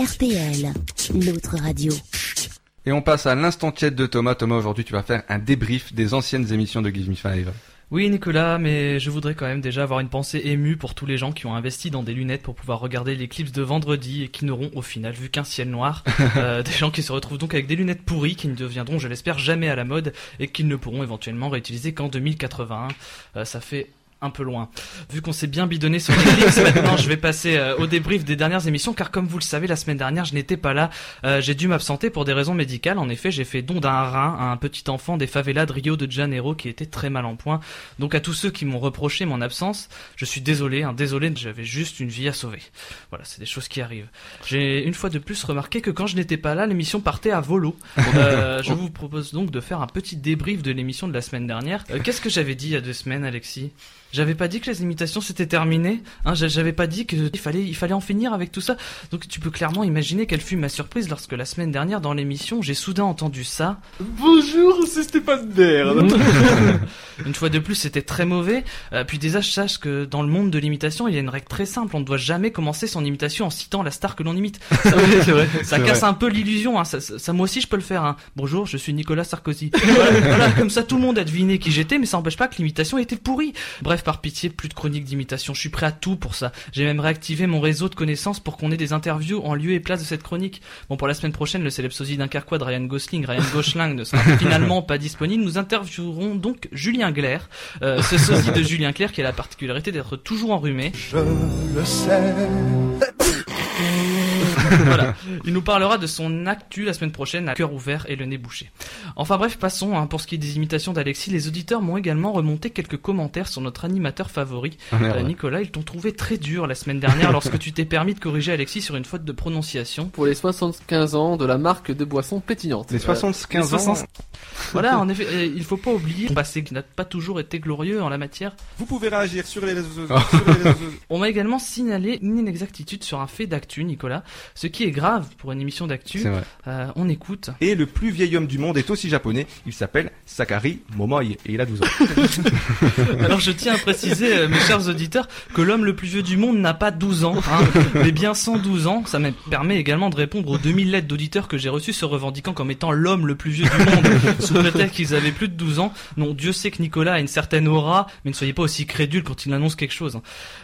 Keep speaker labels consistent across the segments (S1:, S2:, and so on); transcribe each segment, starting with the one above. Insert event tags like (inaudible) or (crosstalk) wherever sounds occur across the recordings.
S1: RPL, l'autre radio.
S2: Et on passe à l'instant tiède de Thomas. Thomas, aujourd'hui, tu vas faire un débrief des anciennes émissions de Give Me Five.
S3: Oui Nicolas, mais je voudrais quand même déjà avoir une pensée émue pour tous les gens qui ont investi dans des lunettes pour pouvoir regarder l'éclipse de vendredi et qui n'auront au final vu qu'un ciel noir. (laughs) Euh, des gens qui se retrouvent donc avec des lunettes pourries qui ne deviendront, je l'espère, jamais à la mode et qu'ils ne pourront éventuellement réutiliser qu'en 2081. Euh, ça fait un peu loin. Vu qu'on s'est bien bidonné sur l'éclipse, (laughs) maintenant je vais passer euh, au débrief des dernières émissions, car comme vous le savez, la semaine dernière je n'étais pas là. Euh, j'ai dû m'absenter pour des raisons médicales. En effet, j'ai fait don d'un rein à un petit enfant des favelas de Rio de Janeiro qui était très mal en point. Donc à tous ceux qui m'ont reproché mon absence, je suis désolé, hein, désolé, j'avais juste une vie à sauver. Voilà, c'est des choses qui arrivent. J'ai une fois de plus remarqué que quand je n'étais pas là, l'émission partait à volo. Euh, (laughs) je vous propose donc de faire un petit débrief de l'émission de la semaine dernière. Qu'est-ce que j'avais dit il y a deux semaines, Alexis? J'avais pas dit que les imitations c'était terminé. Hein, j'a- j'avais pas dit qu'il fallait, il fallait en finir avec tout ça. Donc tu peux clairement imaginer quelle fut ma surprise lorsque la semaine dernière dans l'émission j'ai soudain entendu ça.
S4: Bonjour, c'est Stéphane Baird. (laughs)
S3: Une fois de plus c'était très mauvais. Euh, puis déjà je sache que dans le monde de l'imitation il y a une règle très simple. On ne doit jamais commencer son imitation en citant la star que l'on imite. (laughs) Ça, casse
S2: vrai.
S3: un peu l'illusion. Hein. Ça, ça- ça, moi aussi je peux le faire. Hein. Bonjour, je suis Nicolas Sarkozy. voilà, voilà, comme ça tout le monde a deviné qui j'étais, mais ça n'empêche pas que l'imitation était pourrie. Bref, par pitié, plus de chroniques d'imitation. Je suis prêt à tout pour ça. J'ai même réactivé mon réseau de connaissances pour qu'on ait des interviews en lieu et place de cette chronique. Bon, pour la semaine prochaine, le célèbre sosie d'un carquois de Ryan Gosling, Ryan (laughs) Gosling ne sera finalement pas disponible. Nous interviewerons donc Julien Glaire, euh, ce sosie de Julien Clerc qui a la particularité d'être toujours enrhumé.
S5: Je le sais. (laughs)
S3: voilà. Il nous parlera de son actu la semaine prochaine à cœur ouvert et le nez bouché. Enfin bref, passons. hein. Pour ce qui est des imitations d'Alexis, les auditeurs m'ont également remonté quelques commentaires sur notre animateur favori,
S2: Ah, merde.
S3: Euh, Nicolas. Ils t'ont trouvé très dur la semaine dernière lorsque tu t'es permis de corriger Alexis sur une faute de prononciation.
S4: Pour les 75 ans de la marque de boissons pétillantes.
S2: Les 75
S3: les
S2: ans.
S3: 60 Voilà, en effet, il faut pas oublier le passé qui n'a pas toujours été glorieux en la matière.
S6: Vous pouvez réagir sur les réseaux (laughs) sociaux.
S3: On m'a également signalé une inexactitude sur un fait d'actu, Nicolas. Ce qui est grave pour une émission d'actu.
S2: C'est vrai.
S3: Euh, on écoute.
S6: Et le plus vieil homme du monde est aussi japonais. Il s'appelle Sakari Momoi et il a 12 ans. (laughs)
S3: Alors je tiens à préciser, euh, mes chers auditeurs, que l'homme le plus vieux du monde n'a pas 12 ans, hein, mais bien 112 ans. Ça me permet également de répondre aux 2000 lettres d'auditeurs que j'ai reçues se revendiquant comme étant l'homme le plus vieux du monde, (laughs) prétexte qu'ils avaient plus de 12 ans. Non, Dieu sait que Nicolas a une certaine aura, mais ne soyez pas aussi crédule quand il annonce quelque chose. hein.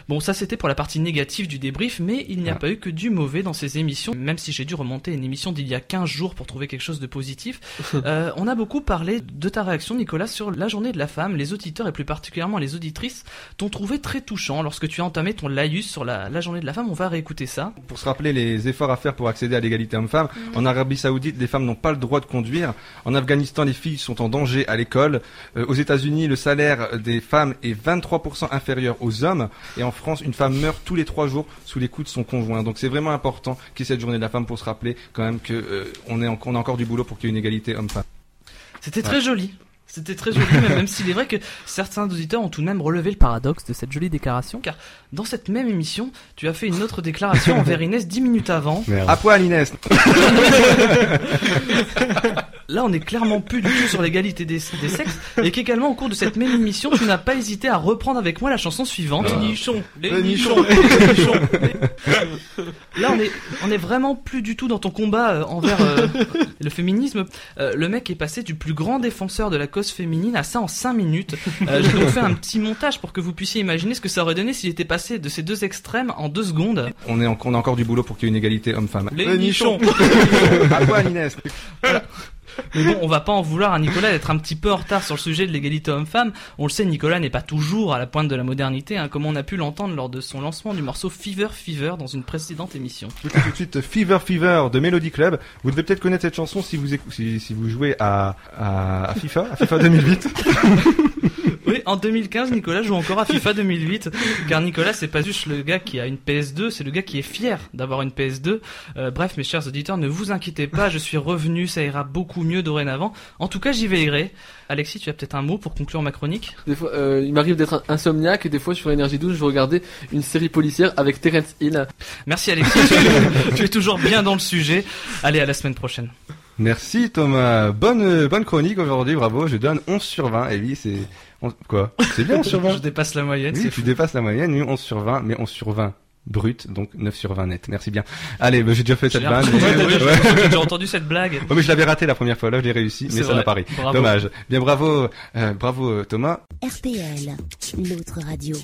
S3: Bon, ça c'était pour la partie négative du débrief, mais il n'y a
S2: Ah.
S3: pas eu que du mauvais dans ces émissions, même si j'ai dû remonter une émission d'il y a 15 jours pour trouver quelque chose de positif. (laughs) Euh, on a beaucoup parlé de ta réaction, Nicolas, sur la journée de la femme. Les auditeurs et plus particulièrement les auditrices t'ont trouvé très touchant lorsque tu as entamé ton laïus sur la, la journée de la femme. On va réécouter ça.
S6: Pour se rappeler les efforts à faire pour accéder à l'égalité homme-femme, en Arabie Saoudite, les femmes n'ont pas le droit de conduire. En Afghanistan, les filles sont en danger à l'école. Euh, aux États-Unis, le salaire des femmes est 23% inférieur aux hommes. Et en France, une femme meurt tous les trois jours sous les coups de son conjoint. Donc c'est vraiment important qu'il y ait cette journée de la femme pour se rappeler quand même que euh, on, est en- on a encore du boulot pour qu'il y ait une égalité homme-femme.
S3: C'était très joli. C'était très joli, même, même s'il est vrai que certains auditeurs ont tout de même relevé le paradoxe de cette jolie déclaration, car dans cette même émission, tu as fait une autre déclaration envers Inès dix minutes avant.
S2: Merde.
S6: À poil, Inès (laughs)
S3: Là, on est clairement plus du tout sur l'égalité des, des sexes, et qu'également au cours de cette même émission, tu n'as pas hésité à reprendre avec moi la chanson suivante. Les nichons, les
S6: Les
S3: nichons, les nichons. Là, on est, on est vraiment plus du tout dans ton combat euh, envers euh, le féminisme. Euh, le mec est passé du plus grand défenseur de la cause féminine à ça en 5 minutes. Euh, J'ai donc fait un petit montage pour que vous puissiez imaginer ce que ça aurait donné s'il était passé de ces deux extrêmes en deux secondes.
S6: on, est en- on a encore du boulot pour qu'il y ait une égalité homme-femme.
S3: Les nichons. (laughs)
S6: À poil, Inès
S3: Mais bon, on va pas en vouloir à Nicolas d'être un petit peu en retard sur le sujet de l'égalité homme-femme. On le sait, Nicolas n'est pas toujours à la pointe de la modernité, hein, comme on a pu l'entendre lors de son lancement du morceau Fever Fever dans une précédente émission.
S6: Tout tout de suite Fever Fever de Melody Club. Vous devez peut-être connaître cette chanson si vous écou- si, si vous jouez à, à, à FIFA, à FIFA 2008. (laughs)
S3: Oui, en 2015, Nicolas joue encore à FIFA 2008, car Nicolas c'est pas juste le gars qui a une PS2, c'est le gars qui est fier d'avoir une PS2. Euh, bref, mes chers auditeurs, ne vous inquiétez pas, je suis revenu, ça ira beaucoup mieux dorénavant. En tout cas, j'y veillerai. Alexis, tu as peut-être un mot pour conclure ma chronique?
S4: Des fois, euh, il m'arrive d'être insomniaque et des fois sur Énergie 12, je vais regarder une série policière avec Terence Hill.
S3: Merci Alexis, (laughs) tu es, toujours bien dans le sujet. Allez, à la semaine prochaine.
S6: Merci Thomas. Bonne, euh, bonne chronique aujourd'hui, bravo. Je donne 11 sur 20. Et oui, c'est, on- quoi? C'est bien 11 sur (laughs) 20?
S3: Je dépasse la moyenne,
S6: Oui, tu dépasses la moyenne, oui, 11 sur 20, mais 11 sur 20.
S2: Brut, donc 9 sur 20 net. Merci bien. Allez, bah, j'ai déjà fait cette
S3: Ouais. J'ai déjà (laughs) entendu cette blague.
S2: Ouais, mais je l'avais raté la première fois, là je l'ai réussi, mais
S3: C'est
S2: ça n'a pas ri. Dommage. Bien bravo, euh, bravo Thomas.
S1: RPL, l'autre radio.